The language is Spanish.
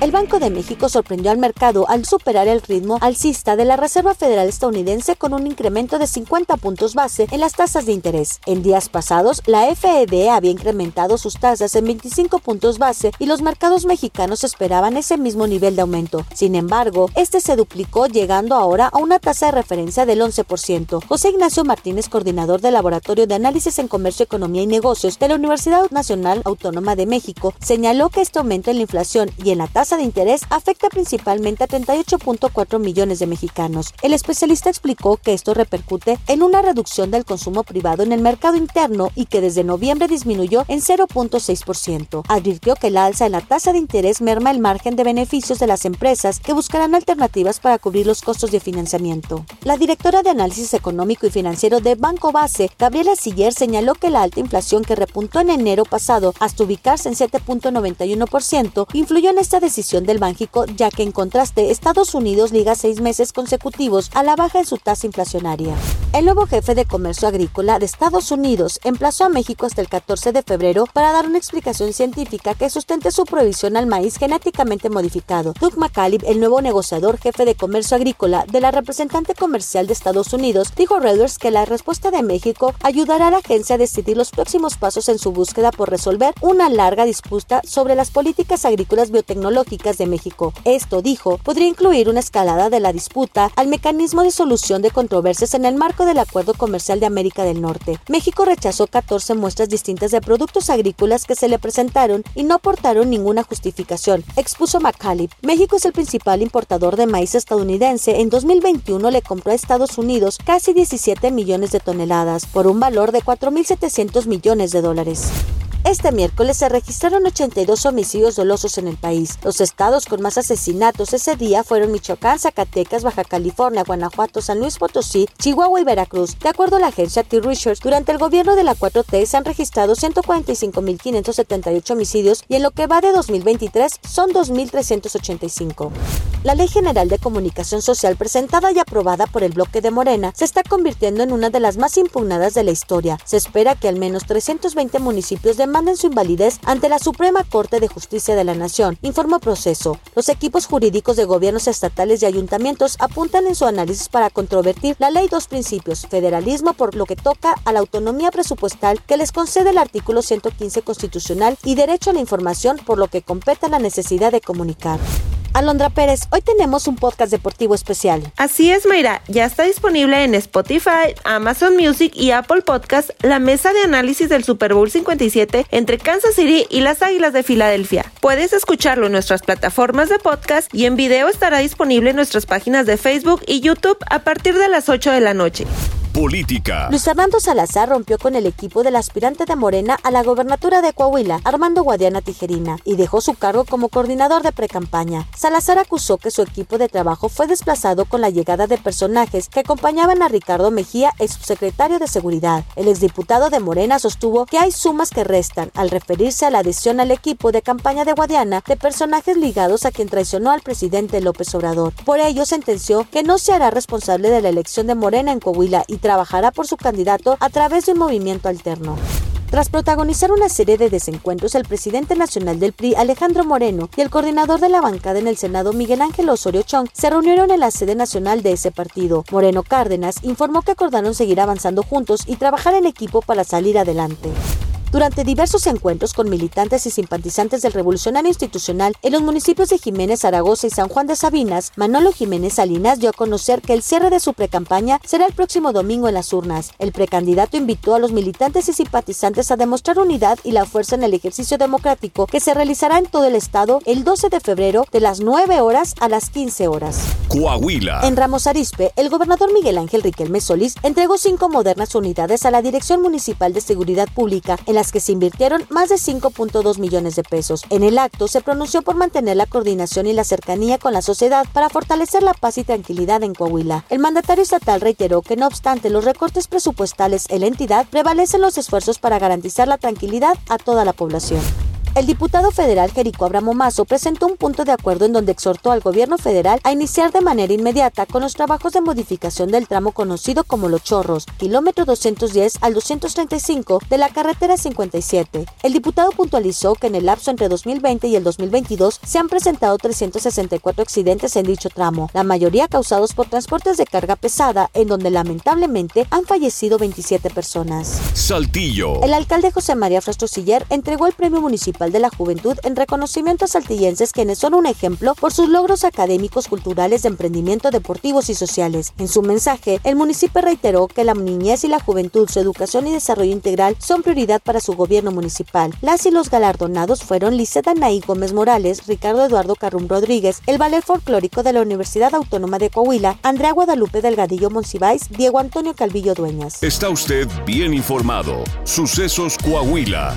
El Banco de México sorprendió al mercado al superar el ritmo alcista de la Reserva Federal estadounidense con un incremento de 50 puntos base en las tasas de interés. En días pasados, la FED había incrementado sus tasas en 25 puntos base y los mercados mexicanos esperaban ese mismo nivel de aumento. Sin embargo, este se duplicó llegando ahora a una tasa de referencia del 11%. José Ignacio Martínez, coordinador del Laboratorio de Análisis en Comercio, Economía y Negocios de la Universidad Nacional Autónoma de México, señaló que este aumento en la inflación y en la tasa de interés afecta principalmente a 38.4 millones de mexicanos. El especialista explicó que esto repercute en una reducción del consumo privado en el mercado interno y que desde noviembre disminuyó en 0.6%. Advirtió que el alza en la tasa de interés merma el margen de beneficios de las empresas que buscarán alternativas para cubrir los costos de financiamiento. La directora de análisis económico y financiero de Banco Base, Gabriela Siller, señaló que la alta inflación que repuntó en enero pasado hasta ubicarse en 7.91% influyó en esta decisión del Bánjico, ya que en contraste Estados Unidos liga seis meses consecutivos a la baja en su tasa inflacionaria. El nuevo jefe de comercio agrícola de Estados Unidos emplazó a México hasta el 14 de febrero para dar una explicación científica que sustente su prohibición al maíz genéticamente modificado. Doug McCallip, el nuevo negociador jefe de comercio agrícola de la representante comercial de Estados Unidos, dijo a Reuters que la respuesta de México ayudará a la agencia a decidir los próximos pasos en su búsqueda por resolver una larga disputa sobre las políticas agrícolas biotecnológicas de México. Esto, dijo, podría incluir una escalada de la disputa al mecanismo de solución de controversias en el marco del Acuerdo Comercial de América del Norte. México rechazó 14 muestras distintas de productos agrícolas que se le presentaron y no aportaron ninguna justificación, expuso McCallip. México es el principal importador de maíz estadounidense. En 2021 le compró a Estados Unidos casi 17 millones de toneladas por un valor de 4.700 millones de dólares. Este miércoles se registraron 82 homicidios dolosos en el país. Los estados con más asesinatos ese día fueron Michoacán, Zacatecas, Baja California, Guanajuato, San Luis Potosí, Chihuahua y Veracruz. De acuerdo a la agencia T-Research, durante el gobierno de la 4T se han registrado 145.578 homicidios y en lo que va de 2023 son 2.385. La Ley General de Comunicación Social presentada y aprobada por el bloque de Morena se está convirtiendo en una de las más impugnadas de la historia. Se espera que al menos 320 municipios de demanden su invalidez ante la Suprema Corte de Justicia de la Nación, informó Proceso. Los equipos jurídicos de gobiernos estatales y ayuntamientos apuntan en su análisis para controvertir la ley dos principios, federalismo por lo que toca a la autonomía presupuestal que les concede el artículo 115 constitucional y derecho a la información por lo que compete a la necesidad de comunicar. Alondra Pérez, hoy tenemos un podcast deportivo especial. Así es, Mayra, ya está disponible en Spotify, Amazon Music y Apple Podcast la mesa de análisis del Super Bowl 57 entre Kansas City y las Águilas de Filadelfia. Puedes escucharlo en nuestras plataformas de podcast y en video estará disponible en nuestras páginas de Facebook y YouTube a partir de las 8 de la noche. Política. Luis Armando Salazar rompió con el equipo del aspirante de Morena a la gobernatura de Coahuila, Armando Guadiana Tijerina, y dejó su cargo como coordinador de precampaña. Salazar acusó que su equipo de trabajo fue desplazado con la llegada de personajes que acompañaban a Ricardo Mejía, ex subsecretario de Seguridad. El exdiputado de Morena sostuvo que hay sumas que restan al referirse a la adhesión al equipo de campaña de Guadiana de personajes ligados a quien traicionó al presidente López Obrador. Por ello sentenció que no se hará responsable de la elección de Morena en Coahuila y trabajará por su candidato a través de un movimiento alterno. Tras protagonizar una serie de desencuentros, el presidente nacional del PRI, Alejandro Moreno, y el coordinador de la bancada en el Senado, Miguel Ángel Osorio Chong, se reunieron en la sede nacional de ese partido. Moreno Cárdenas informó que acordaron seguir avanzando juntos y trabajar en equipo para salir adelante. Durante diversos encuentros con militantes y simpatizantes del Revolucionario Institucional en los municipios de Jiménez, Zaragoza y San Juan de Sabinas, Manolo Jiménez Salinas dio a conocer que el cierre de su precampaña será el próximo domingo en las urnas. El precandidato invitó a los militantes y simpatizantes a demostrar unidad y la fuerza en el ejercicio democrático que se realizará en todo el estado el 12 de febrero de las 9 horas a las 15 horas. Coahuila. En Ramos Arispe, el gobernador Miguel Ángel Riquelme Solís entregó cinco modernas unidades a la Dirección Municipal de Seguridad Pública en las que se invirtieron más de 5.2 millones de pesos. En el acto se pronunció por mantener la coordinación y la cercanía con la sociedad para fortalecer la paz y tranquilidad en Coahuila. El mandatario estatal reiteró que no obstante los recortes presupuestales en la entidad, prevalecen los esfuerzos para garantizar la tranquilidad a toda la población. El diputado federal Jerico Abramo Mazo presentó un punto de acuerdo en donde exhortó al gobierno federal a iniciar de manera inmediata con los trabajos de modificación del tramo conocido como Los Chorros, kilómetro 210 al 235 de la carretera 57. El diputado puntualizó que en el lapso entre 2020 y el 2022 se han presentado 364 accidentes en dicho tramo, la mayoría causados por transportes de carga pesada, en donde lamentablemente han fallecido 27 personas. Saltillo. El alcalde José María Frastrosiller entregó el Premio Municipal de la Juventud en reconocimiento a quienes son un ejemplo por sus logros académicos, culturales, de emprendimiento, deportivos y sociales. En su mensaje, el municipio reiteró que la niñez y la juventud, su educación y desarrollo integral son prioridad para su gobierno municipal. Las y los galardonados fueron Liseta Naí Gómez Morales, Ricardo Eduardo Carrum Rodríguez, el Ballet Folclórico de la Universidad Autónoma de Coahuila, Andrea Guadalupe Delgadillo Monsiváis, Diego Antonio Calvillo Dueñas. Está usted bien informado. Sucesos Coahuila.